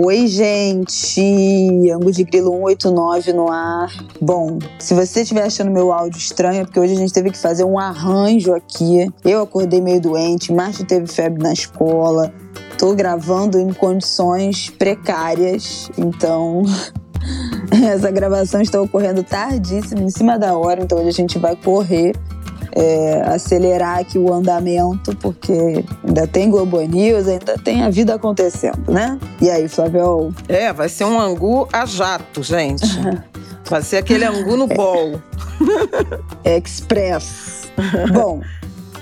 Oi, gente! Ango de Grilo 189 no ar. Bom, se você estiver achando meu áudio estranho, é porque hoje a gente teve que fazer um arranjo aqui. Eu acordei meio doente, Márcio teve febre na escola. Tô gravando em condições precárias, então essa gravação está ocorrendo tardíssimo, em cima da hora, então hoje a gente vai correr é, acelerar aqui o andamento, porque ainda tem Globo News, ainda tem a vida acontecendo, né? E aí, Flavio? É, vai ser um angu a jato, gente. vai ser aquele angu no bol. Express. Bom,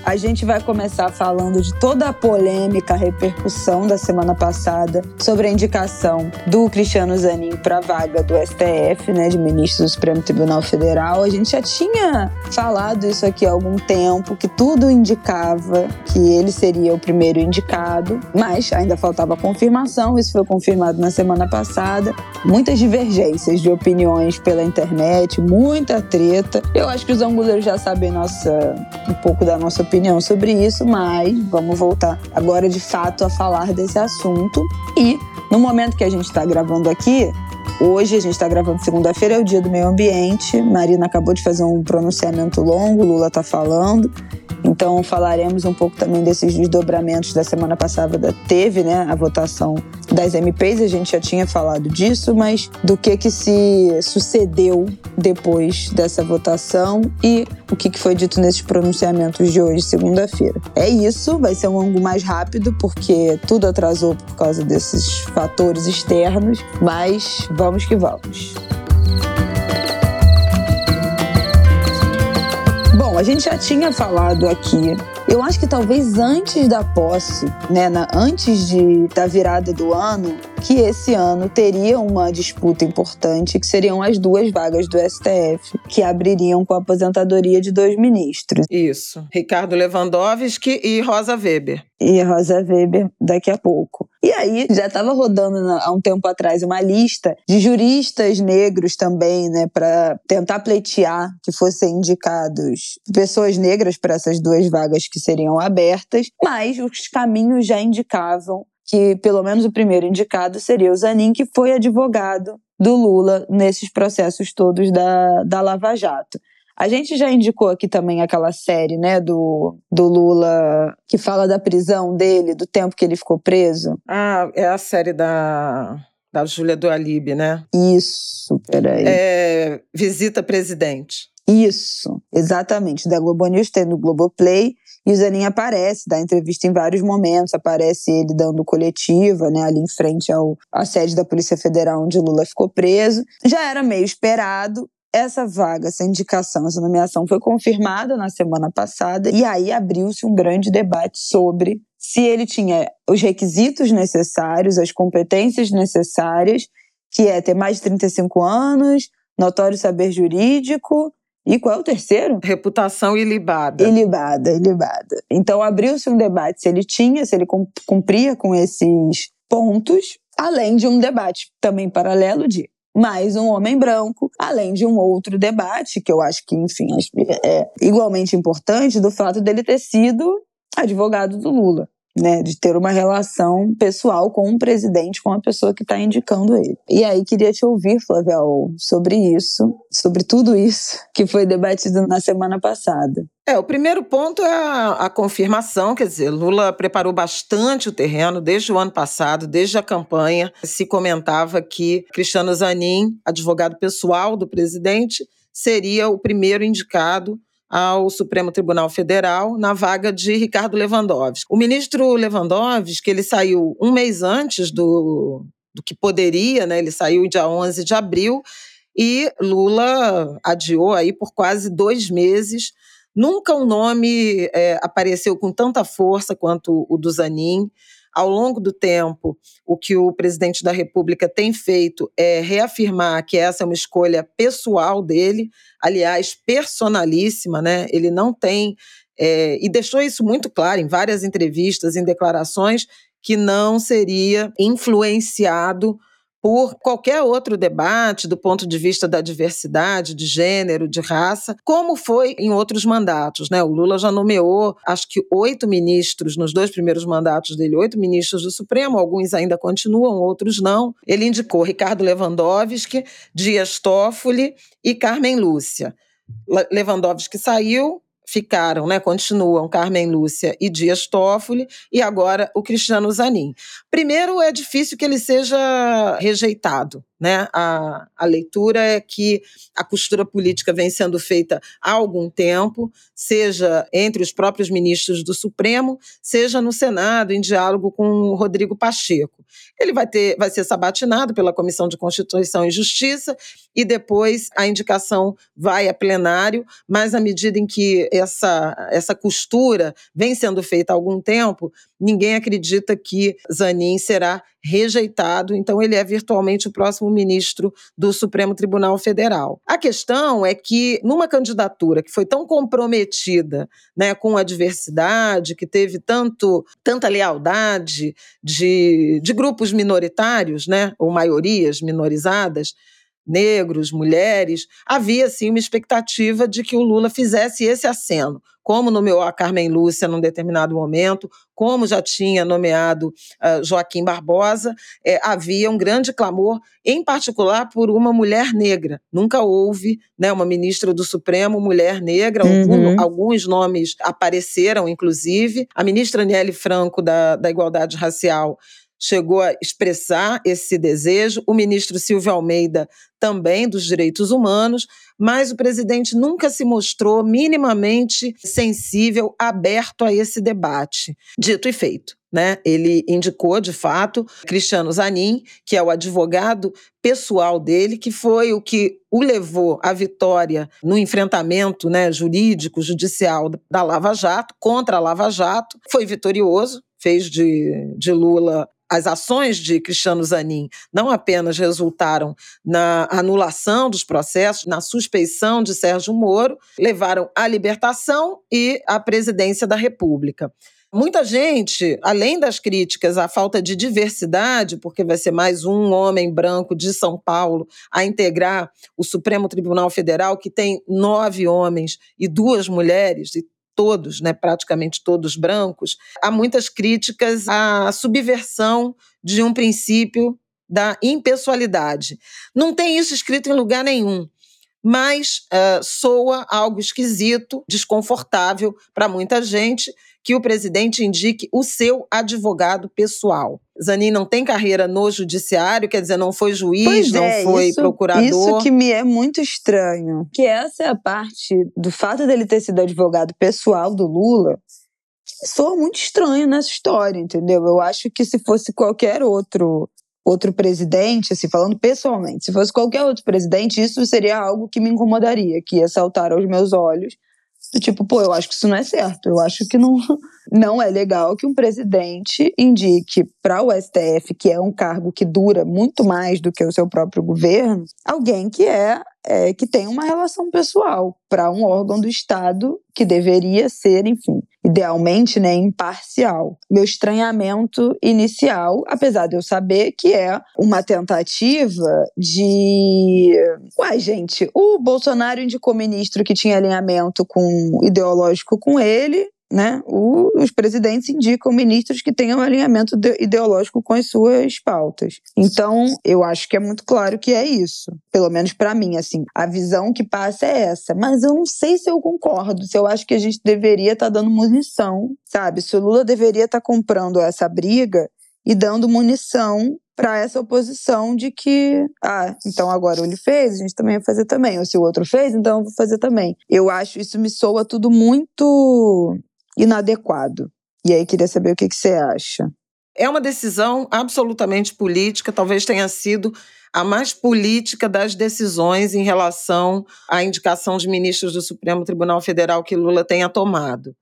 a gente vai começar falando de toda a polêmica, a repercussão da semana passada sobre a indicação do Cristiano Zanin para a vaga do STF, né, de ministro do Supremo Tribunal Federal. A gente já tinha falado isso aqui há algum tempo, que tudo indicava que ele seria o primeiro indicado, mas ainda faltava confirmação. Isso foi confirmado na semana passada. Muitas divergências de opiniões pela internet, muita treta. Eu acho que os anguleiros já sabem nossa, um pouco da nossa opinião opinião sobre isso, mas vamos voltar agora de fato a falar desse assunto. E no momento que a gente está gravando aqui, Hoje a gente está gravando segunda-feira, é o dia do meio ambiente. Marina acabou de fazer um pronunciamento longo, Lula está falando. Então falaremos um pouco também desses desdobramentos da semana passada. Teve né, a votação das MPs, a gente já tinha falado disso, mas do que, que se sucedeu depois dessa votação e o que, que foi dito nesses pronunciamentos de hoje, segunda-feira. É isso, vai ser um ângulo mais rápido, porque tudo atrasou por causa desses fatores externos, mas vamos que vamos. Bom, a gente já tinha falado aqui. Eu acho que talvez antes da posse, né, na, antes de, da virada do ano, que esse ano teria uma disputa importante, que seriam as duas vagas do STF, que abririam com a aposentadoria de dois ministros. Isso. Ricardo Lewandowski e Rosa Weber. E Rosa Weber daqui a pouco. E aí, já estava rodando há um tempo atrás uma lista de juristas negros também, né, para tentar pleitear que fossem indicados pessoas negras para essas duas vagas que seriam abertas, mas os caminhos já indicavam que pelo menos o primeiro indicado seria o Zanin, que foi advogado do Lula nesses processos todos da, da Lava Jato. A gente já indicou aqui também aquela série, né, do, do Lula, que fala da prisão dele, do tempo que ele ficou preso. Ah, é a série da, da Júlia do Alibe, né? Isso, peraí. É Visita Presidente. Isso, exatamente. Da Globo News tem no Globoplay. E o Zanin aparece, dá entrevista em vários momentos, aparece ele dando coletiva, né, ali em frente ao, à sede da Polícia Federal, onde Lula ficou preso. Já era meio esperado, essa vaga, essa indicação, essa nomeação foi confirmada na semana passada e aí abriu-se um grande debate sobre se ele tinha os requisitos necessários, as competências necessárias, que é ter mais de 35 anos, notório saber jurídico e qual é o terceiro? Reputação ilibada. Ilibada, ilibada. Então abriu-se um debate se ele tinha, se ele cumpria com esses pontos, além de um debate também paralelo de mais um homem branco, além de um outro debate, que eu acho que, enfim, é igualmente importante, do fato dele ter sido advogado do Lula né, de ter uma relação pessoal com o presidente, com a pessoa que está indicando ele. E aí queria te ouvir, Flávia, sobre isso, sobre tudo isso que foi debatido na semana passada. É, o primeiro ponto é a, a, confirmação, quer dizer, Lula preparou bastante o terreno desde o ano passado, desde a campanha. Se comentava que Cristiano Zanin, advogado pessoal do presidente, seria o primeiro indicado ao Supremo Tribunal Federal na vaga de Ricardo Lewandowski. O ministro Lewandowski, ele saiu um mês antes do, do que poderia, né? ele saiu dia 11 de abril, e Lula adiou aí por quase dois meses. Nunca um nome é, apareceu com tanta força quanto o do Zanin. Ao longo do tempo, o que o presidente da República tem feito é reafirmar que essa é uma escolha pessoal dele, aliás, personalíssima, né? Ele não tem. É, e deixou isso muito claro em várias entrevistas, em declarações, que não seria influenciado por qualquer outro debate do ponto de vista da diversidade, de gênero, de raça, como foi em outros mandatos. Né? O Lula já nomeou, acho que oito ministros nos dois primeiros mandatos dele, oito ministros do Supremo, alguns ainda continuam, outros não. Ele indicou Ricardo Lewandowski, Dias Toffoli e Carmen Lúcia. Lewandowski saiu, ficaram, né, continuam Carmen Lúcia e Dias Toffoli e agora o Cristiano Zanin. Primeiro, é difícil que ele seja rejeitado, né? A, a leitura é que a costura política vem sendo feita há algum tempo, seja entre os próprios ministros do Supremo, seja no Senado, em diálogo com o Rodrigo Pacheco. Ele vai, ter, vai ser sabatinado pela Comissão de Constituição e Justiça e depois a indicação vai a plenário, mas à medida em que essa, essa costura vem sendo feita há algum tempo, ninguém acredita que Zanin será rejeitado, então ele é virtualmente o próximo ministro do Supremo Tribunal Federal. A questão é que numa candidatura que foi tão comprometida, né, com a diversidade, que teve tanto tanta lealdade de, de grupos minoritários, né, ou maiorias minorizadas, negros, mulheres, havia sim uma expectativa de que o Lula fizesse esse aceno, como nomeou a Carmen Lúcia num determinado momento, como já tinha nomeado uh, Joaquim Barbosa, é, havia um grande clamor, em particular por uma mulher negra. Nunca houve né, uma ministra do Supremo mulher negra, uhum. alguns nomes apareceram, inclusive. A ministra Aniele Franco, da, da Igualdade Racial, chegou a expressar esse desejo, o ministro Silvio Almeida também dos direitos humanos, mas o presidente nunca se mostrou minimamente sensível, aberto a esse debate. Dito e feito. Né? Ele indicou, de fato, Cristiano Zanin, que é o advogado pessoal dele, que foi o que o levou à vitória no enfrentamento né, jurídico, judicial da Lava Jato, contra a Lava Jato. Foi vitorioso, fez de, de Lula as ações de Cristiano Zanin não apenas resultaram na anulação dos processos, na suspeição de Sérgio Moro, levaram à libertação e à presidência da República. Muita gente, além das críticas à falta de diversidade, porque vai ser mais um homem branco de São Paulo a integrar o Supremo Tribunal Federal, que tem nove homens e duas mulheres, e todos, né, praticamente todos brancos, há muitas críticas à subversão de um princípio da impessoalidade. Não tem isso escrito em lugar nenhum, mas uh, soa algo esquisito, desconfortável para muita gente que o presidente indique o seu advogado pessoal. Zanin não tem carreira no judiciário, quer dizer, não foi juiz, não é, foi isso, procurador. Isso que me é muito estranho. Que essa é a parte do fato dele ter sido advogado pessoal do Lula, soa muito estranho nessa história, entendeu? Eu acho que se fosse qualquer outro outro presidente, assim, falando pessoalmente, se fosse qualquer outro presidente, isso seria algo que me incomodaria, que ia saltar aos meus olhos tipo, pô, eu acho que isso não é certo. Eu acho que não, não é legal que um presidente indique para o STF, que é um cargo que dura muito mais do que o seu próprio governo, alguém que é, é que tem uma relação pessoal para um órgão do Estado que deveria ser, enfim, idealmente, né, imparcial. Meu estranhamento inicial, apesar de eu saber que é uma tentativa de. Uai, gente, o Bolsonaro indicou ministro que tinha alinhamento com ideológico com ele, né, o, os presidentes indicam ministros que tenham alinhamento ideológico com as suas pautas. Então, eu acho que é muito claro que é isso. Pelo menos para mim, assim, a visão que passa é essa. Mas eu não sei se eu concordo, se eu acho que a gente deveria estar tá dando munição, sabe? Se o Lula deveria estar tá comprando essa briga e dando munição para essa oposição de que, ah, então agora ele fez, a gente também vai fazer também. Ou se o outro fez, então eu vou fazer também. Eu acho isso me soa tudo muito inadequado. E aí queria saber o que, que você acha. É uma decisão absolutamente política, talvez tenha sido a mais política das decisões em relação à indicação de ministros do Supremo Tribunal Federal que Lula tenha tomado.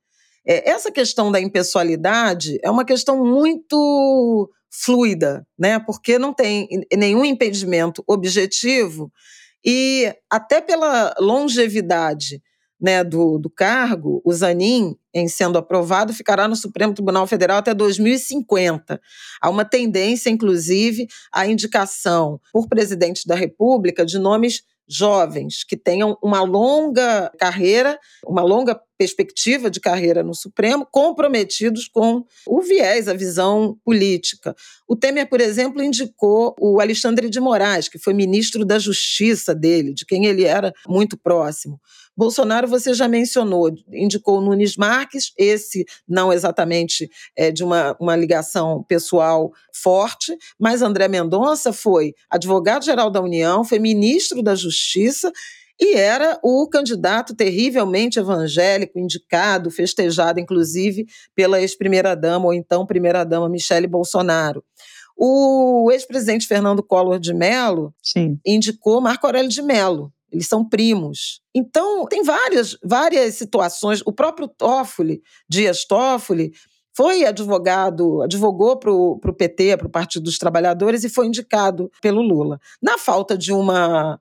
É, essa questão da impessoalidade é uma questão muito fluida, né? Porque não tem nenhum impedimento objetivo e até pela longevidade né, do, do cargo, o Zanin, em sendo aprovado, ficará no Supremo Tribunal Federal até 2050. Há uma tendência, inclusive, à indicação por presidente da República de nomes jovens que tenham uma longa carreira, uma longa perspectiva de carreira no Supremo, comprometidos com o viés, a visão política. O Temer, por exemplo, indicou o Alexandre de Moraes, que foi ministro da Justiça dele, de quem ele era muito próximo. Bolsonaro, você já mencionou, indicou Nunes Marques, esse não exatamente é, de uma, uma ligação pessoal forte, mas André Mendonça foi advogado-geral da União, foi ministro da Justiça e era o candidato terrivelmente evangélico, indicado, festejado, inclusive, pela ex-primeira-dama, ou então primeira-dama Michele Bolsonaro. O ex-presidente Fernando Collor de Mello Sim. indicou Marco Aurélio de Mello, eles são primos. Então, tem várias, várias situações. O próprio Toffoli, Dias Toffoli, foi advogado, advogou para o PT, para o Partido dos Trabalhadores, e foi indicado pelo Lula. Na falta de uma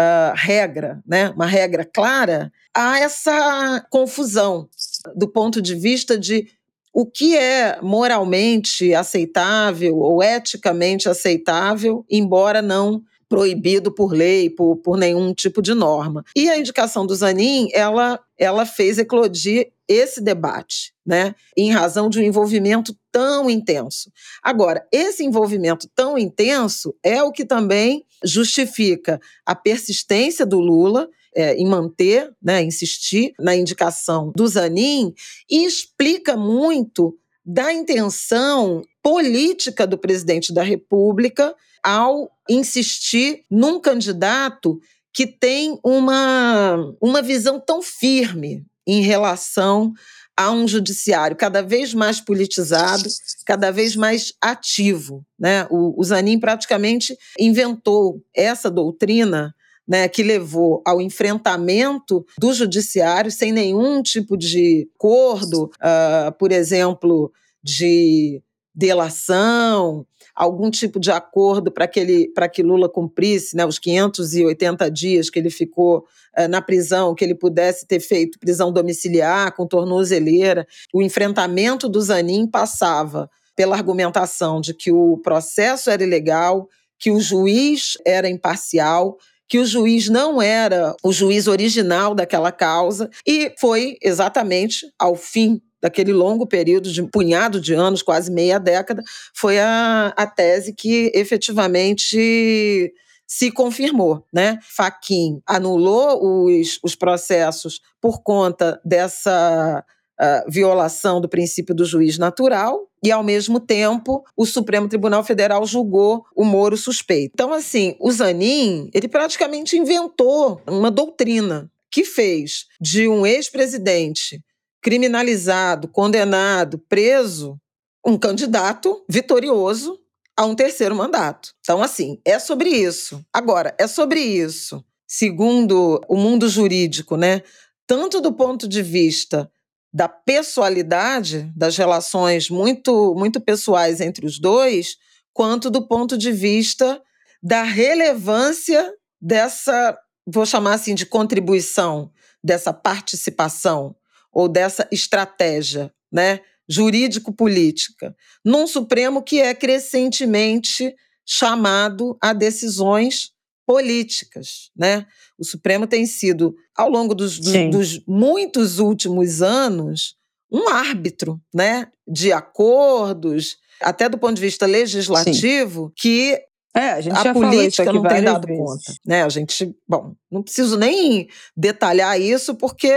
uh, regra, né, uma regra clara, há essa confusão do ponto de vista de o que é moralmente aceitável ou eticamente aceitável, embora não proibido por lei, por, por nenhum tipo de norma. E a indicação do Zanin, ela, ela fez eclodir esse debate, né, em razão de um envolvimento tão intenso. Agora, esse envolvimento tão intenso é o que também justifica a persistência do Lula é, em manter, né, insistir na indicação do Zanin e explica muito da intenção política do presidente da República ao insistir num candidato que tem uma, uma visão tão firme em relação a um judiciário cada vez mais politizado, cada vez mais ativo. Né? O, o Zanin praticamente inventou essa doutrina né, que levou ao enfrentamento do judiciário sem nenhum tipo de acordo, uh, por exemplo, de delação, algum tipo de acordo para que, ele, que Lula cumprisse né, os 580 dias que ele ficou uh, na prisão, que ele pudesse ter feito prisão domiciliar com tornozeleira. O enfrentamento do Zanin passava pela argumentação de que o processo era ilegal, que o juiz era imparcial, que o juiz não era o juiz original daquela causa, e foi exatamente ao fim daquele longo período de um punhado de anos, quase meia década, foi a, a tese que efetivamente se confirmou, né? Faquin anulou os, os processos por conta dessa uh, violação do princípio do juiz natural e, ao mesmo tempo, o Supremo Tribunal Federal julgou o Moro suspeito. Então, assim, o Zanin, ele praticamente inventou uma doutrina que fez de um ex-presidente criminalizado, condenado, preso, um candidato vitorioso a um terceiro mandato. Então, assim, é sobre isso. Agora, é sobre isso, segundo o mundo jurídico, né? Tanto do ponto de vista da pessoalidade, das relações muito, muito pessoais entre os dois, quanto do ponto de vista da relevância dessa, vou chamar assim, de contribuição, dessa participação ou dessa estratégia né, jurídico-política, num Supremo que é crescentemente chamado a decisões políticas. Né? O Supremo tem sido, ao longo dos, dos, dos muitos últimos anos, um árbitro né, de acordos, até do ponto de vista legislativo, Sim. que é, a, gente a política não tem dado vezes. conta. Né? A gente, bom, não preciso nem detalhar isso, porque.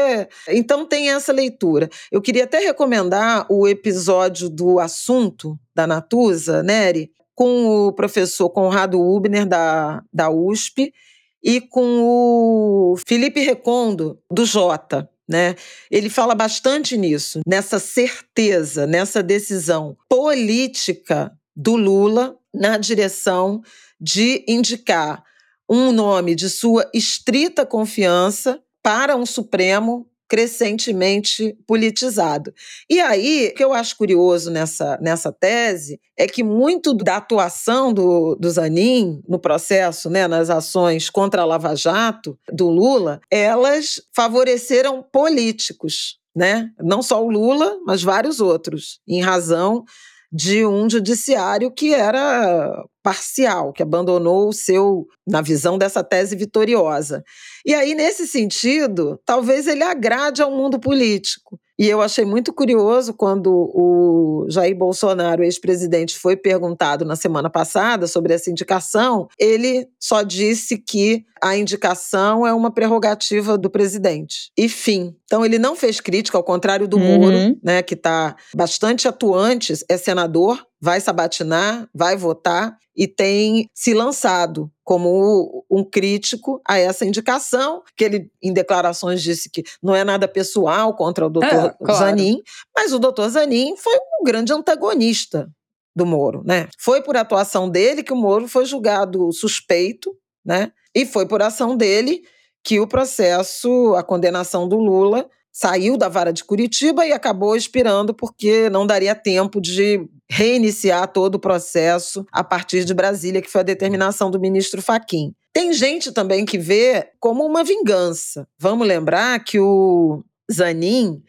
Então tem essa leitura. Eu queria até recomendar o episódio do assunto da Natuza, Nery, com o professor Conrado Ubner, da, da USP, e com o Felipe Recondo, do Jota. Né? Ele fala bastante nisso, nessa certeza, nessa decisão política do Lula na direção de indicar um nome de sua estrita confiança para um Supremo crescentemente politizado. E aí, o que eu acho curioso nessa, nessa tese é que muito da atuação do, do Zanin no processo, né, nas ações contra a Lava Jato, do Lula, elas favoreceram políticos, né? Não só o Lula, mas vários outros, em razão de um judiciário que era parcial, que abandonou o seu, na visão dessa tese vitoriosa. E aí, nesse sentido, talvez ele agrade ao mundo político. E eu achei muito curioso quando o Jair Bolsonaro, ex-presidente, foi perguntado na semana passada sobre essa indicação, ele só disse que a indicação é uma prerrogativa do presidente. E fim. Então ele não fez crítica, ao contrário do uhum. Moro, né, que está bastante atuante, é senador, vai sabatinar, vai votar e tem se lançado como um crítico a essa indicação, que ele, em declarações, disse que não é nada pessoal contra o doutor é, claro. Zanin, mas o doutor Zanin foi um grande antagonista do Moro, né? Foi por atuação dele que o Moro foi julgado suspeito, né? E foi por ação dele que o processo, a condenação do Lula, saiu da vara de Curitiba e acabou expirando porque não daria tempo de reiniciar todo o processo a partir de Brasília, que foi a determinação do ministro Faquim. Tem gente também que vê como uma vingança. Vamos lembrar que o Zanin,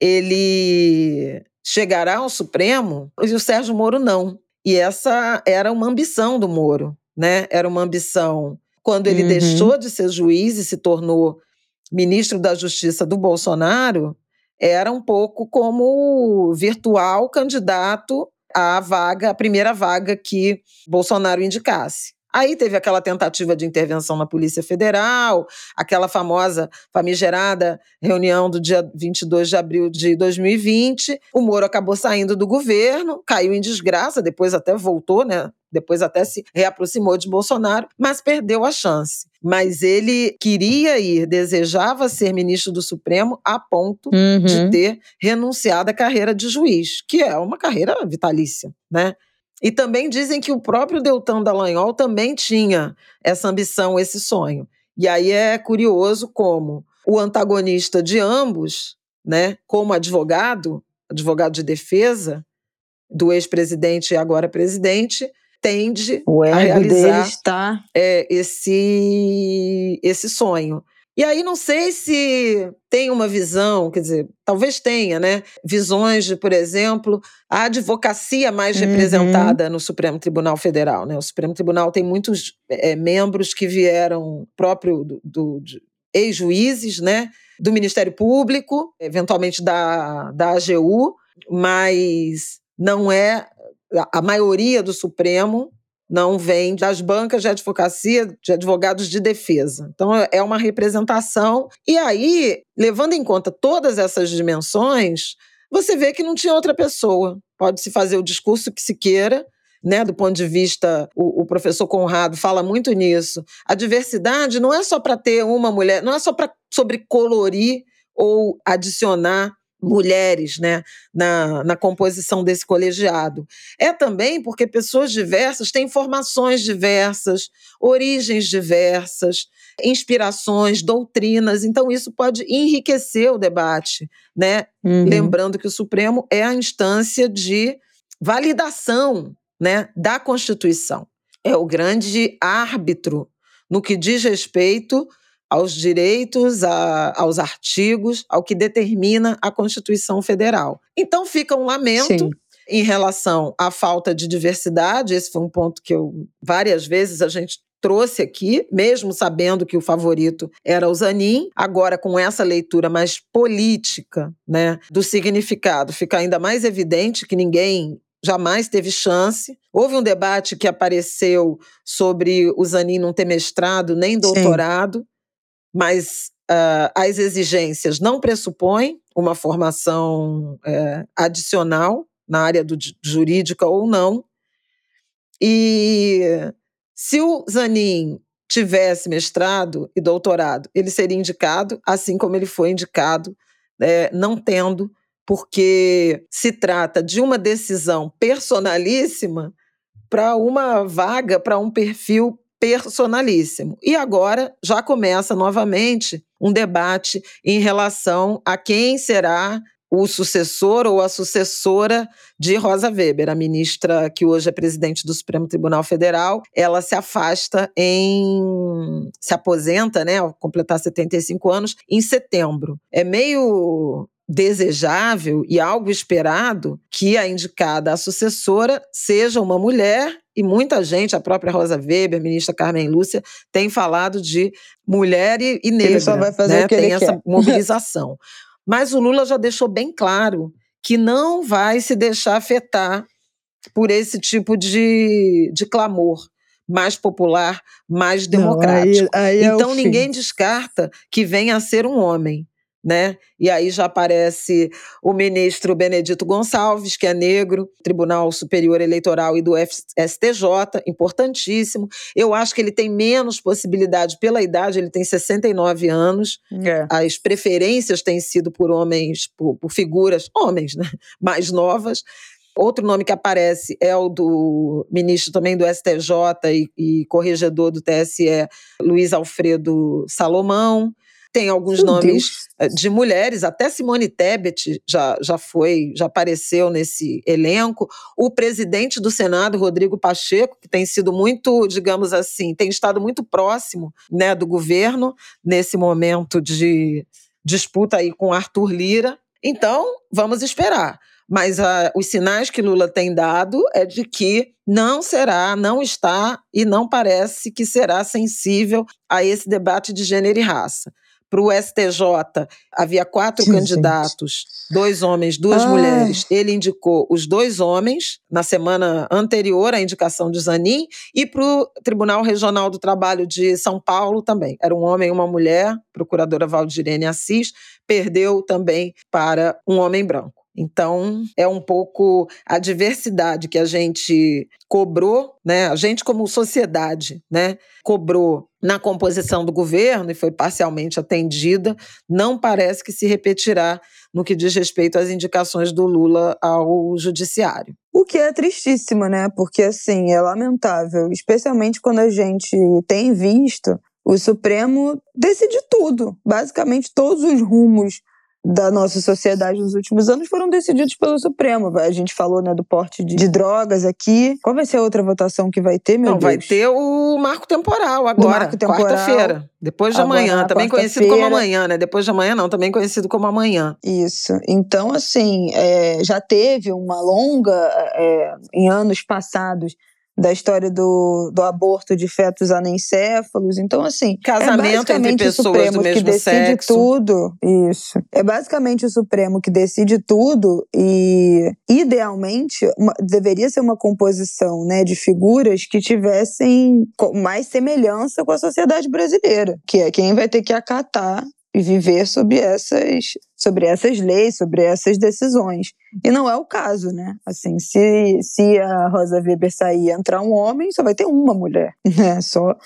ele chegará ao Supremo e o Sérgio Moro não. E essa era uma ambição do Moro, né? Era uma ambição quando ele uhum. deixou de ser juiz e se tornou ministro da Justiça do Bolsonaro, era um pouco como virtual candidato à vaga, a primeira vaga que Bolsonaro indicasse. Aí teve aquela tentativa de intervenção na Polícia Federal, aquela famosa, famigerada reunião do dia 22 de abril de 2020. O Moro acabou saindo do governo, caiu em desgraça, depois até voltou, né? Depois até se reaproximou de Bolsonaro, mas perdeu a chance. Mas ele queria ir, desejava ser ministro do Supremo a ponto uhum. de ter renunciado à carreira de juiz, que é uma carreira vitalícia, né? E também dizem que o próprio Deltan Dallagnol também tinha essa ambição, esse sonho. E aí é curioso como o antagonista de ambos, né, como advogado, advogado de defesa do ex-presidente e agora presidente, tende a realizar está... é, esse, esse sonho. E aí não sei se tem uma visão, quer dizer, talvez tenha, né? Visões de, por exemplo, a advocacia mais uhum. representada no Supremo Tribunal Federal, né? O Supremo Tribunal tem muitos é, membros que vieram próprio do, do ex-juízes, né? Do Ministério Público, eventualmente da, da AGU, mas não é a maioria do Supremo não vem das bancas de advocacia, de advogados de defesa. Então, é uma representação. E aí, levando em conta todas essas dimensões, você vê que não tinha outra pessoa. Pode-se fazer o discurso que se queira, né, do ponto de vista, o, o, professor Conrado fala muito nisso. A diversidade não é só para ter uma mulher, não é só para sobrecolorir ou adicionar mulheres né, na, na composição desse colegiado. É também porque pessoas diversas têm formações diversas, origens diversas, inspirações, doutrinas, então isso pode enriquecer o debate, né? Uhum. Lembrando que o Supremo é a instância de validação né, da Constituição. É o grande árbitro no que diz respeito aos direitos, a, aos artigos, ao que determina a Constituição Federal. Então fica um lamento. Sim. Em relação à falta de diversidade, esse foi um ponto que eu várias vezes a gente trouxe aqui, mesmo sabendo que o favorito era o Zanin, agora com essa leitura mais política, né, do significado, fica ainda mais evidente que ninguém jamais teve chance. Houve um debate que apareceu sobre o Zanin não ter mestrado nem doutorado. Sim mas uh, as exigências não pressupõem uma formação uh, adicional na área do, jurídica ou não. E se o Zanin tivesse mestrado e doutorado, ele seria indicado, assim como ele foi indicado, é, não tendo, porque se trata de uma decisão personalíssima para uma vaga, para um perfil personalíssimo. E agora já começa novamente um debate em relação a quem será o sucessor ou a sucessora de Rosa Weber, a ministra que hoje é presidente do Supremo Tribunal Federal. Ela se afasta em. se aposenta, né, ao completar 75 anos, em setembro. É meio desejável e algo esperado que a indicada a sucessora seja uma mulher e muita gente, a própria Rosa Weber, a ministra Carmen Lúcia, tem falado de mulher e, e negra. Ele só vai fazer né? o que tem essa quer. mobilização. Mas o Lula já deixou bem claro que não vai se deixar afetar por esse tipo de, de clamor mais popular, mais democrático. Não, aí, aí então é ninguém descarta que venha a ser um homem né? E aí já aparece o ministro Benedito Gonçalves, que é negro, Tribunal Superior Eleitoral e do STJ, importantíssimo. Eu acho que ele tem menos possibilidade pela idade, ele tem 69 anos. É. As preferências têm sido por homens, por, por figuras, homens, né? Mais novas. Outro nome que aparece é o do ministro também do STJ e, e corregedor do TSE, Luiz Alfredo Salomão. Tem alguns Meu nomes Deus. de mulheres, até Simone Tebet já, já foi, já apareceu nesse elenco. O presidente do Senado, Rodrigo Pacheco, que tem sido muito, digamos assim, tem estado muito próximo né, do governo nesse momento de disputa aí com Arthur Lira. Então, vamos esperar. Mas ah, os sinais que Lula tem dado é de que não será, não está e não parece que será sensível a esse debate de gênero e raça para o STJ havia quatro Gente. candidatos, dois homens, duas Ai. mulheres. Ele indicou os dois homens na semana anterior à indicação de Zanin e para o Tribunal Regional do Trabalho de São Paulo também. Era um homem e uma mulher, procuradora Valdirene Assis, perdeu também para um homem branco. Então, é um pouco a diversidade que a gente cobrou, né? A gente como sociedade, né, cobrou na composição do governo e foi parcialmente atendida, não parece que se repetirá no que diz respeito às indicações do Lula ao judiciário. O que é tristíssimo, né? Porque, assim, é lamentável, especialmente quando a gente tem visto o Supremo decidir tudo. Basicamente, todos os rumos da nossa sociedade nos últimos anos foram decididos pelo Supremo. A gente falou né, do porte de, de drogas aqui. Qual vai ser a outra votação que vai ter, meu Não, Deus? vai ter o marco temporal agora, quarta-feira, depois de Agora, amanhã, também conhecido como amanhã, né? Depois de amanhã não, também conhecido como amanhã. Isso. Então, assim, é, já teve uma longa, é, em anos passados, da história do, do aborto de fetos anencéfalos. Então, assim, Casamento é entre basicamente o pessoas Supremo do mesmo que decide sexo. tudo. Isso. É basicamente o Supremo que decide tudo e, idealmente, uma- deveria ser uma composição né, de figuras que tivessem mais semelhança com a sociedade brasileira, que é quem vai ter que acatar e viver sob essas, sobre essas leis, sobre essas decisões. E não é o caso, né? Assim, se, se a Rosa Weber sair e entrar um homem, só vai ter uma mulher, né? Só,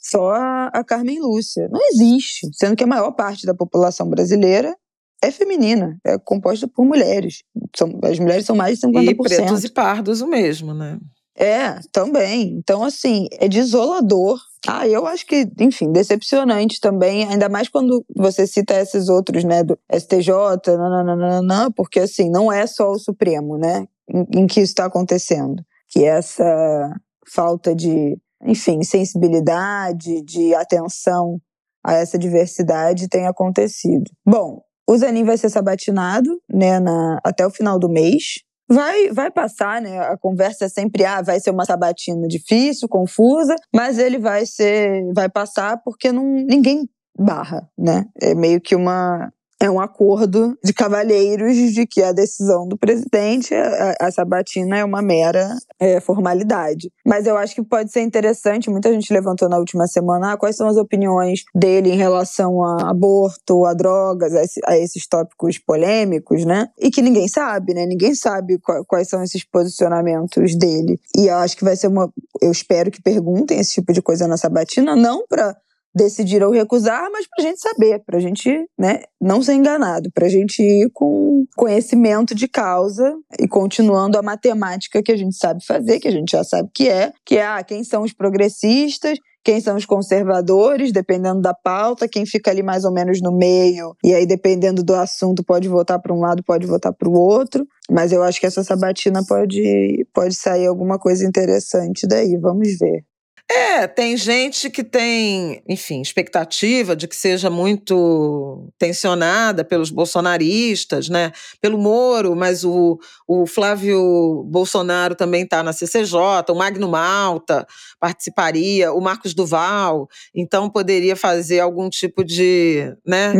só a, a Carmen Lúcia. Não existe, sendo que a maior parte da população brasileira é feminina, é composta por mulheres. São, as mulheres são mais de 50%. E pretos e pardos o mesmo, né? É, também. Então, assim, é desolador. Ah, eu acho que, enfim, decepcionante também, ainda mais quando você cita esses outros, né, do STJ, nananana, porque, assim, não é só o Supremo, né, em, em que isso está acontecendo. Que essa falta de, enfim, sensibilidade, de atenção a essa diversidade tem acontecido. Bom, o Zanin vai ser sabatinado, né, na, até o final do mês. Vai, vai passar, né? A conversa é sempre, ah, vai ser uma sabatina difícil, confusa, mas ele vai ser, vai passar porque não, ninguém barra, né? É meio que uma é um acordo de cavalheiros de que a decisão do presidente, a, a sabatina é uma mera é, formalidade. Mas eu acho que pode ser interessante, muita gente levantou na última semana, ah, quais são as opiniões dele em relação a aborto, a drogas, a, a esses tópicos polêmicos, né? E que ninguém sabe, né? Ninguém sabe qua- quais são esses posicionamentos dele. E eu acho que vai ser uma. Eu espero que perguntem esse tipo de coisa na sabatina, não para decidir ou recusar, mas para a gente saber, para a gente né, não ser enganado, para a gente ir com conhecimento de causa e continuando a matemática que a gente sabe fazer, que a gente já sabe que é, que é ah, quem são os progressistas, quem são os conservadores, dependendo da pauta, quem fica ali mais ou menos no meio, e aí dependendo do assunto pode votar para um lado, pode votar para o outro. Mas eu acho que essa sabatina pode, pode sair alguma coisa interessante daí, vamos ver. É, tem gente que tem, enfim, expectativa de que seja muito tensionada pelos bolsonaristas, né? Pelo Moro, mas o, o Flávio Bolsonaro também está na CCJ, o Magno Malta participaria, o Marcos Duval, então poderia fazer algum tipo de né, uhum.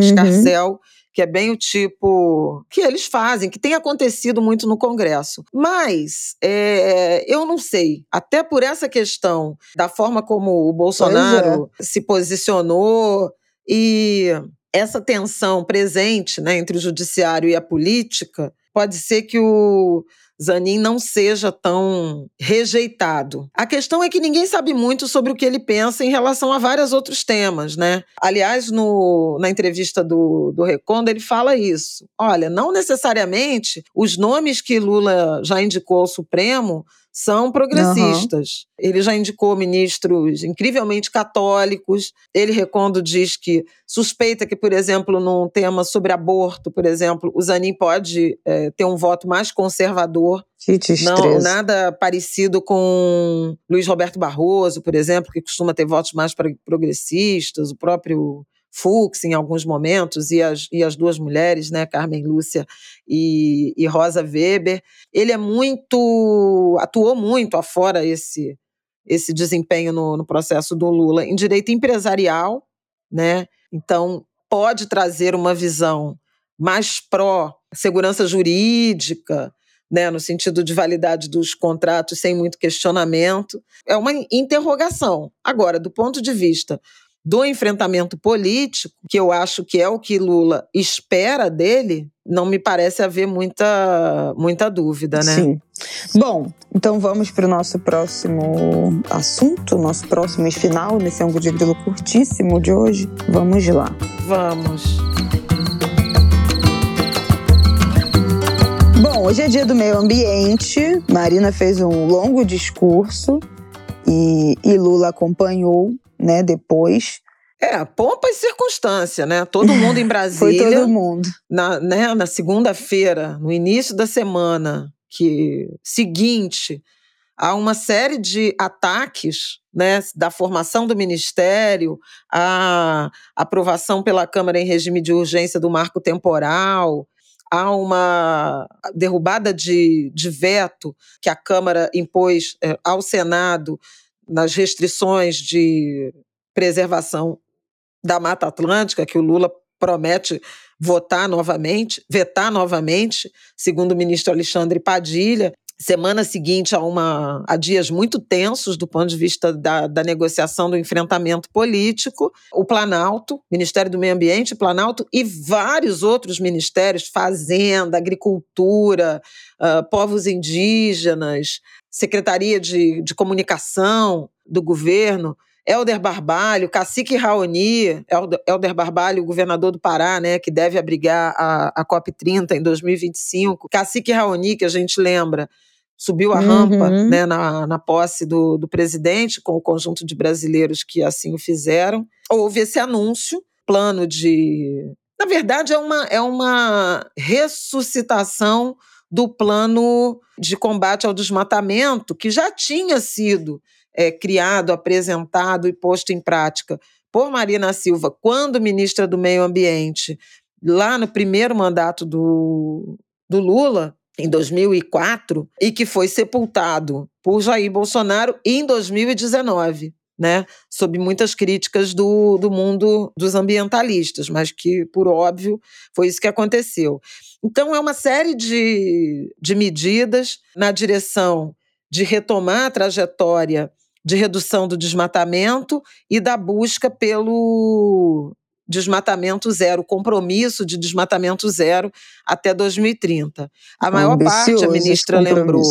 Que é bem o tipo que eles fazem, que tem acontecido muito no Congresso. Mas é, eu não sei, até por essa questão da forma como o Bolsonaro é. se posicionou e essa tensão presente né, entre o judiciário e a política, pode ser que o Zanin não seja tão rejeitado. A questão é que ninguém sabe muito sobre o que ele pensa em relação a vários outros temas, né? Aliás, no, na entrevista do, do Recondo, ele fala isso. Olha, não necessariamente os nomes que Lula já indicou ao Supremo são progressistas. Uhum. Ele já indicou ministros incrivelmente católicos. Ele, Recondo, diz que suspeita que, por exemplo, num tema sobre aborto, por exemplo, o Zanin pode é, ter um voto mais conservador. Que Não, nada parecido com Luiz Roberto Barroso, por exemplo, que costuma ter votos mais progressistas, o próprio Fux em alguns momentos, e as, e as duas mulheres, né, Carmen Lúcia e, e Rosa Weber. Ele é muito. atuou muito afora esse, esse desempenho no, no processo do Lula em direito empresarial, né? Então, pode trazer uma visão mais pró-segurança jurídica, né, no sentido de validade dos contratos sem muito questionamento. É uma interrogação. Agora, do ponto de vista do enfrentamento político, que eu acho que é o que Lula espera dele, não me parece haver muita, muita dúvida, né? Sim. Bom, então vamos para o nosso próximo assunto, nosso próximo final, nesse ângulo de grilo curtíssimo de hoje. Vamos lá. Vamos. Bom, hoje é dia do meio ambiente. Marina fez um longo discurso e, e Lula acompanhou né, depois. É, pompa e circunstância, né? Todo mundo em Brasília. Foi todo mundo. Na, né, na segunda-feira, no início da semana que seguinte, há uma série de ataques né, da formação do ministério, a aprovação pela Câmara em regime de urgência do marco temporal, há uma derrubada de, de veto que a Câmara impôs é, ao Senado nas restrições de preservação da Mata Atlântica, que o Lula promete votar novamente, vetar novamente, segundo o ministro Alexandre Padilha. Semana seguinte a, uma, a dias muito tensos do ponto de vista da, da negociação do enfrentamento político, o Planalto, Ministério do Meio Ambiente, Planalto e vários outros ministérios, Fazenda, Agricultura, uh, povos indígenas, Secretaria de, de Comunicação do governo, Helder Barbalho, Cacique Raoni, Helder Barbalho, governador do Pará, né, que deve abrigar a, a COP30 em 2025. Cacique Raoni, que a gente lembra, subiu a rampa uhum. né, na, na posse do, do presidente, com o conjunto de brasileiros que assim o fizeram. Houve esse anúncio, plano de. Na verdade, é uma, é uma ressuscitação do plano de combate ao desmatamento, que já tinha sido é, criado, apresentado e posto em prática por Marina Silva, quando ministra do Meio Ambiente, lá no primeiro mandato do, do Lula, em 2004, e que foi sepultado por Jair Bolsonaro em 2019 né, sob muitas críticas do, do mundo dos ambientalistas, mas que, por óbvio, foi isso que aconteceu. Então, é uma série de, de medidas na direção de retomar a trajetória de redução do desmatamento e da busca pelo desmatamento zero, compromisso de desmatamento zero até 2030. A maior Ambicioso parte, a ministra lembrou,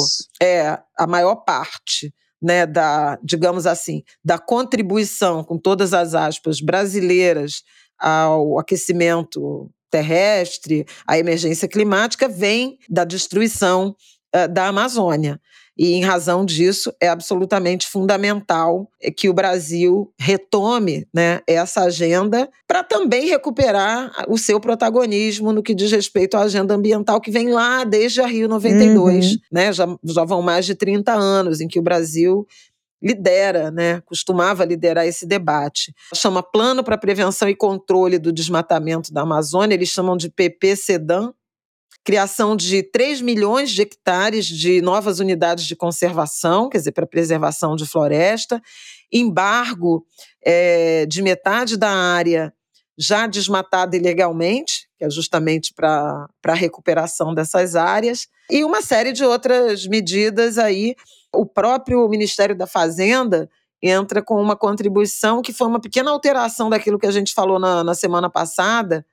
é a maior parte né, da, digamos assim, da contribuição, com todas as aspas, brasileiras ao aquecimento terrestre, à emergência climática, vem da destruição uh, da Amazônia. E, em razão disso, é absolutamente fundamental que o Brasil retome né, essa agenda para também recuperar o seu protagonismo no que diz respeito à agenda ambiental, que vem lá desde a Rio 92. Uhum. Né, já, já vão mais de 30 anos em que o Brasil lidera, né, costumava liderar esse debate. Chama Plano para Prevenção e Controle do Desmatamento da Amazônia, eles chamam de PP-SEDAM, criação de 3 milhões de hectares de novas unidades de conservação, quer dizer, para preservação de floresta, embargo é, de metade da área já desmatada ilegalmente, que é justamente para a recuperação dessas áreas, e uma série de outras medidas aí. O próprio Ministério da Fazenda entra com uma contribuição que foi uma pequena alteração daquilo que a gente falou na, na semana passada,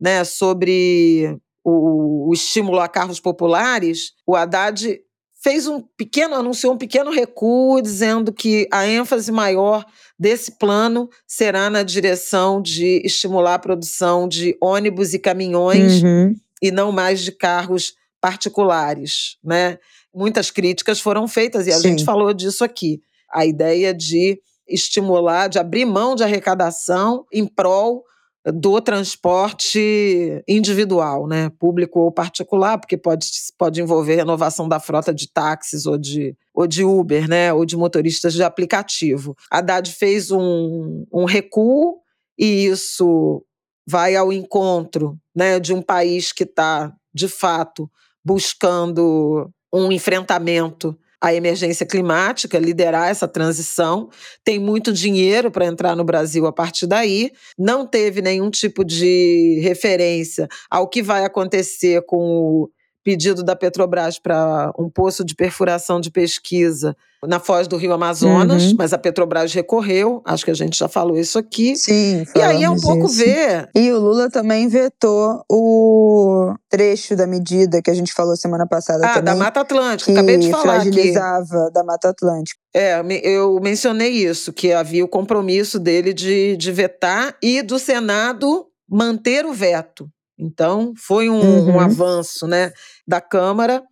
né, sobre o, o estímulo a carros populares, o Haddad fez um pequeno, anunciou um pequeno recuo, dizendo que a ênfase maior desse plano será na direção de estimular a produção de ônibus e caminhões uhum. e não mais de carros particulares, né? Muitas críticas foram feitas e a Sim. gente falou disso aqui. A ideia de estimular, de abrir mão de arrecadação em prol do transporte individual, né, público ou particular, porque pode, pode envolver renovação da frota de táxis ou de, ou de Uber, né, ou de motoristas de aplicativo. A Haddad fez um, um recuo e isso vai ao encontro né, de um país que está, de fato, buscando um enfrentamento a emergência climática, liderar essa transição. Tem muito dinheiro para entrar no Brasil a partir daí. Não teve nenhum tipo de referência ao que vai acontecer com o pedido da Petrobras para um poço de perfuração de pesquisa na foz do Rio Amazonas, uhum. mas a Petrobras recorreu, acho que a gente já falou isso aqui. Sim, E aí é um pouco isso. ver. E o Lula também vetou o trecho da medida que a gente falou semana passada ah, também. da Mata Atlântica, acabei de falar fragilizava aqui. da Mata Atlântica. É, eu mencionei isso, que havia o compromisso dele de, de vetar e do Senado manter o veto. Então, foi um, uhum. um avanço né, da Câmara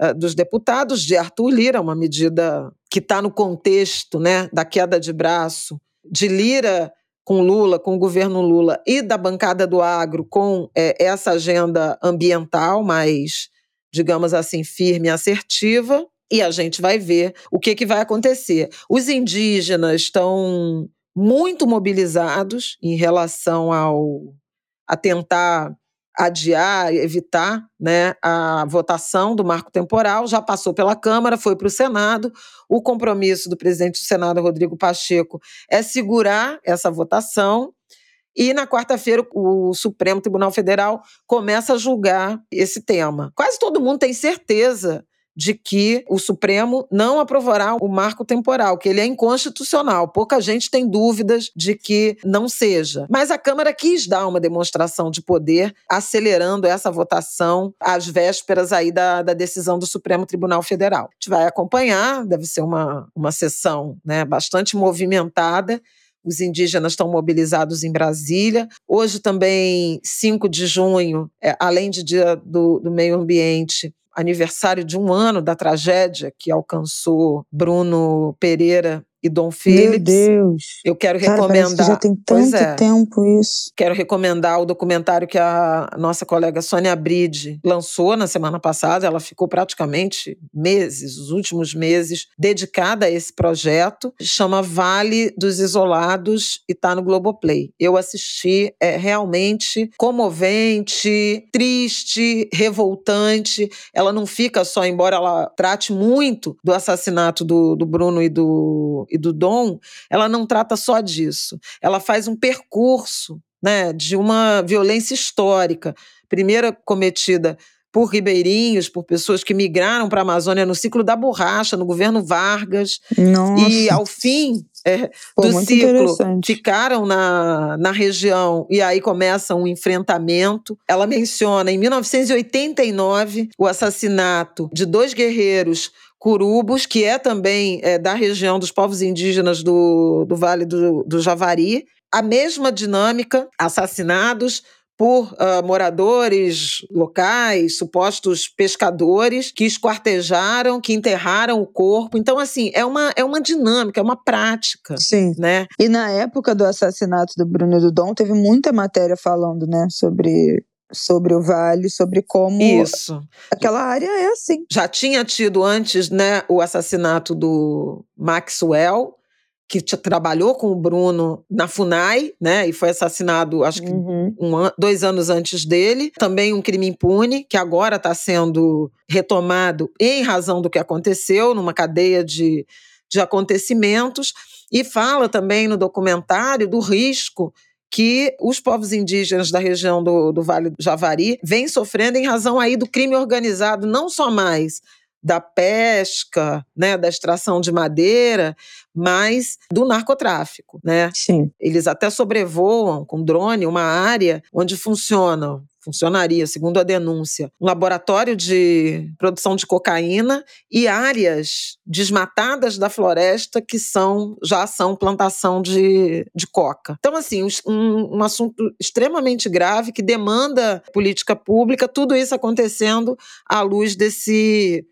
uh, dos Deputados, de Arthur Lira, uma medida que está no contexto né, da queda de braço de Lira com Lula, com o governo Lula e da bancada do agro com é, essa agenda ambiental mais, digamos assim, firme e assertiva. E a gente vai ver o que, que vai acontecer. Os indígenas estão muito mobilizados em relação ao a tentar adiar, evitar né, a votação do marco temporal, já passou pela Câmara, foi para o Senado. O compromisso do presidente do Senado, Rodrigo Pacheco, é segurar essa votação. E na quarta-feira, o Supremo Tribunal Federal começa a julgar esse tema. Quase todo mundo tem certeza de que o Supremo não aprovará o marco temporal, que ele é inconstitucional. Pouca gente tem dúvidas de que não seja. Mas a Câmara quis dar uma demonstração de poder, acelerando essa votação às vésperas aí da, da decisão do Supremo Tribunal Federal. A gente vai acompanhar, deve ser uma, uma sessão né, bastante movimentada. Os indígenas estão mobilizados em Brasília. Hoje também, 5 de junho, é, além de Dia do, do Meio Ambiente, aniversário de um ano da tragédia que alcançou Bruno Pereira e Dom Phillips. Meu Deus. Eu quero Cara, recomendar. Que já tem tanto é, tempo isso. Quero recomendar o documentário que a nossa colega Sônia Bride lançou na semana passada. Ela ficou praticamente meses, os últimos meses, dedicada a esse projeto. Chama Vale dos Isolados e está no Globoplay. Eu assisti, é realmente comovente, triste, revoltante. Ela não fica só, embora ela trate muito do assassinato do, do Bruno e do e do dom, ela não trata só disso. Ela faz um percurso né, de uma violência histórica, primeira cometida por ribeirinhos, por pessoas que migraram para a Amazônia no ciclo da borracha, no governo Vargas. Nossa. E ao fim é, Pô, do ciclo ficaram na, na região e aí começa um enfrentamento. Ela menciona em 1989 o assassinato de dois guerreiros Curubos, que é também é, da região dos povos indígenas do, do Vale do, do Javari. A mesma dinâmica, assassinados por uh, moradores locais, supostos pescadores que esquartejaram, que enterraram o corpo. Então, assim, é uma, é uma dinâmica, é uma prática. Sim. Né? E na época do assassinato do Bruno do Dom, teve muita matéria falando, né, sobre sobre o vale, sobre como Isso. aquela área é assim. Já tinha tido antes, né, o assassinato do Maxwell, que trabalhou com o Bruno na Funai, né, e foi assassinado, acho que uhum. um, dois anos antes dele. Também um crime impune, que agora está sendo retomado em razão do que aconteceu, numa cadeia de, de acontecimentos. E fala também no documentário do risco que os povos indígenas da região do, do Vale do Javari vêm sofrendo em razão aí do crime organizado, não só mais da pesca, né, da extração de madeira, mas do narcotráfico, né? Sim. Eles até sobrevoam com drone uma área onde funciona funcionaria, segundo a denúncia, um laboratório de produção de cocaína e áreas desmatadas da floresta que são já são plantação de, de coca. Então, assim, um, um assunto extremamente grave que demanda política pública, tudo isso acontecendo à luz desse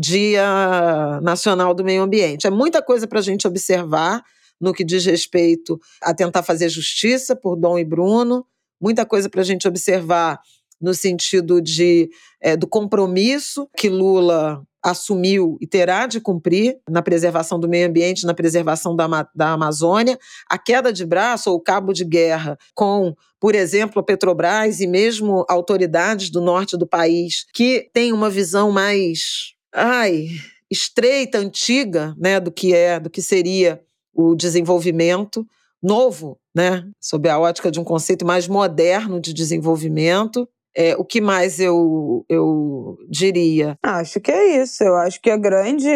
Dia Nacional do Meio Ambiente. É muita coisa para a gente observar no que diz respeito a tentar fazer justiça por Dom e Bruno, muita coisa para a gente observar no sentido de, é, do compromisso que Lula assumiu e terá de cumprir na preservação do meio ambiente, na preservação da, da Amazônia, a queda de braço ou cabo de guerra com, por exemplo, a Petrobras e mesmo autoridades do norte do país que têm uma visão mais ai, estreita, antiga, né, do que é, do que seria o desenvolvimento novo, né, sob a ótica de um conceito mais moderno de desenvolvimento. É, o que mais eu, eu diria? Acho que é isso. Eu acho que a grande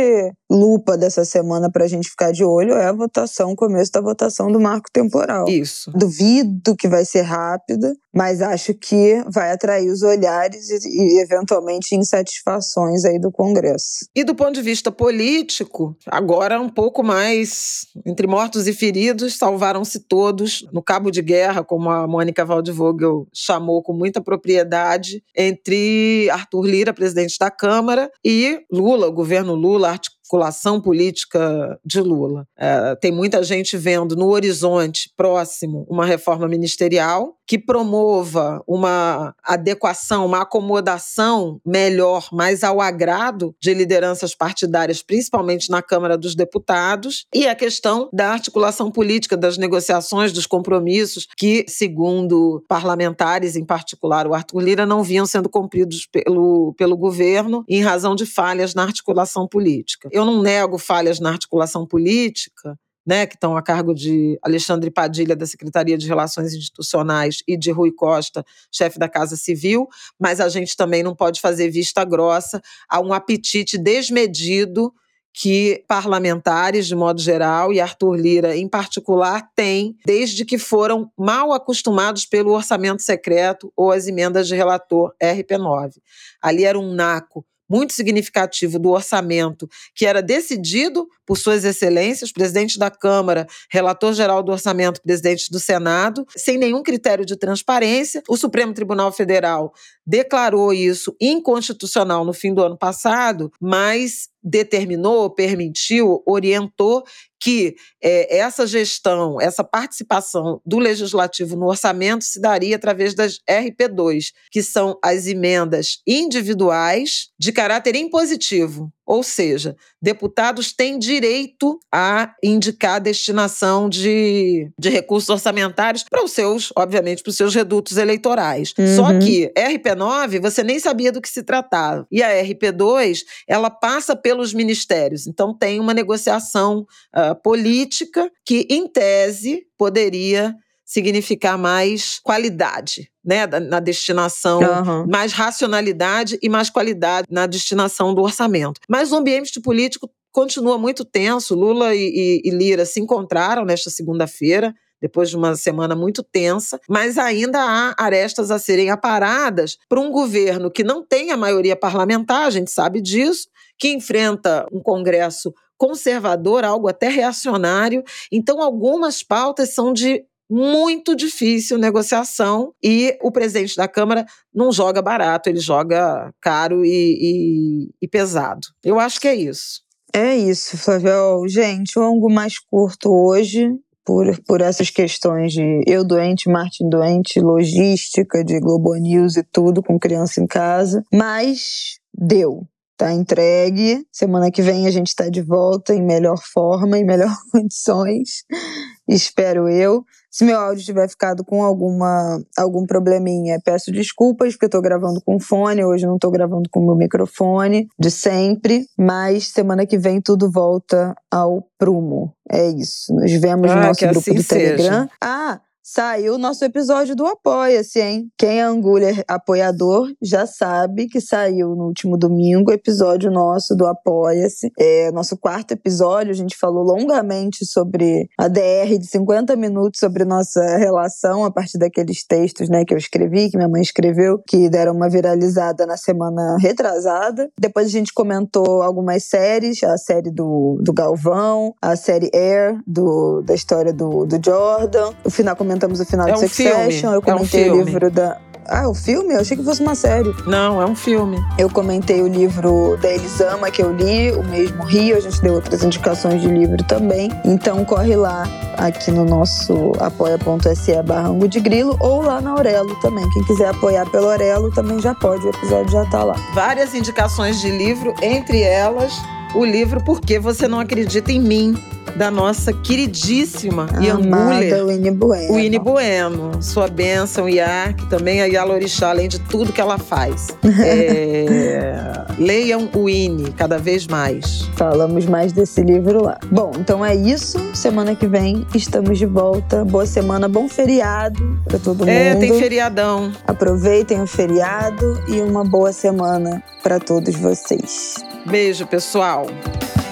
lupa dessa semana para a gente ficar de olho é a votação, o começo da votação do marco temporal. Isso. Duvido que vai ser rápida, mas acho que vai atrair os olhares e, e, eventualmente insatisfações aí do Congresso. E do ponto de vista político, agora um pouco mais entre mortos e feridos, salvaram-se todos no cabo de guerra, como a Mônica Waldvogel chamou com muita propriedade, entre Arthur Lira, presidente da Câmara, e Lula, o governo Lula, articulação política de Lula. É, tem muita gente vendo no horizonte próximo uma reforma ministerial que promova uma adequação, uma acomodação melhor, mais ao agrado de lideranças partidárias, principalmente na Câmara dos Deputados, e a questão da articulação política, das negociações, dos compromissos que, segundo parlamentares, em particular o Arthur Lira, não vinham sendo cumpridos pelo, pelo governo em razão de falhas na articulação política. Eu não nego falhas na articulação política, né, que estão a cargo de Alexandre Padilha, da Secretaria de Relações Institucionais, e de Rui Costa, chefe da Casa Civil, mas a gente também não pode fazer vista grossa a um apetite desmedido que parlamentares, de modo geral, e Arthur Lira em particular, têm desde que foram mal acostumados pelo orçamento secreto ou as emendas de relator RP9. Ali era um naco muito significativo do orçamento, que era decidido por suas excelências, presidente da Câmara, relator geral do orçamento, presidente do Senado, sem nenhum critério de transparência. O Supremo Tribunal Federal declarou isso inconstitucional no fim do ano passado, mas determinou, permitiu, orientou que é, essa gestão, essa participação do legislativo no orçamento se daria através das RP2, que são as emendas individuais de caráter impositivo. Ou seja, deputados têm direito a indicar a destinação de, de recursos orçamentários para os seus, obviamente, para os seus redutos eleitorais. Uhum. Só que RP9 você nem sabia do que se tratava. E a RP2, ela passa pelos ministérios. Então tem uma negociação uh, política que, em tese, poderia significar mais qualidade, né, na destinação, uhum. mais racionalidade e mais qualidade na destinação do orçamento. Mas o ambiente político continua muito tenso. Lula e, e, e Lira se encontraram nesta segunda-feira depois de uma semana muito tensa, mas ainda há arestas a serem aparadas para um governo que não tem a maioria parlamentar, a gente sabe disso, que enfrenta um Congresso conservador, algo até reacionário. Então, algumas pautas são de muito difícil negociação e o presidente da Câmara não joga barato, ele joga caro e, e, e pesado. Eu acho que é isso. É isso, Flávio. Gente, um longo mais curto hoje, por, por essas questões de eu doente, Martin doente, logística de Globo News e tudo, com criança em casa. Mas deu. Tá entregue. Semana que vem a gente está de volta em melhor forma, em melhor condições. Espero eu. Se meu áudio tiver ficado com alguma algum probleminha, peço desculpas, porque eu tô gravando com fone, hoje não tô gravando com o meu microfone de sempre, mas semana que vem tudo volta ao prumo. É isso. Nos vemos ah, no nosso grupo assim do Telegram. Seja. Ah, Saiu o nosso episódio do Apoia-se, hein? Quem é Angulha apoiador já sabe que saiu no último domingo o episódio nosso do Apoia-se. É nosso quarto episódio, a gente falou longamente sobre a DR de 50 minutos sobre nossa relação a partir daqueles textos, né, que eu escrevi, que minha mãe escreveu, que deram uma viralizada na semana retrasada. Depois a gente comentou algumas séries, a série do, do Galvão, a série Air, do, da história do, do Jordan. O final comentamos o final é de um Succession, filme. eu comentei é um o livro da. Ah, o filme? Eu achei que fosse uma série. Não, é um filme. Eu comentei o livro da Elisama que eu li, o mesmo Rio. A gente deu outras indicações de livro também. Então corre lá aqui no nosso apoia.se barrango de grilo ou lá na Aurelo também. Quem quiser apoiar pelo Aurelo também já pode, o episódio já tá lá. Várias indicações de livro, entre elas o livro Por que Você Não Acredita em Mim, da nossa queridíssima Ian Buller. Winnie Bueno. Winnie Bueno. Sua bênção, Iá, que também é Iá Lorixá, além de tudo que ela faz. é... Leiam o Winnie cada vez mais. Falamos mais desse livro lá. Bom, então é isso. Semana que vem estamos de volta. Boa semana, bom feriado para todo é, mundo. É, tem feriadão. Aproveitem o feriado e uma boa semana para todos vocês. Beijo, pessoal. Tchau!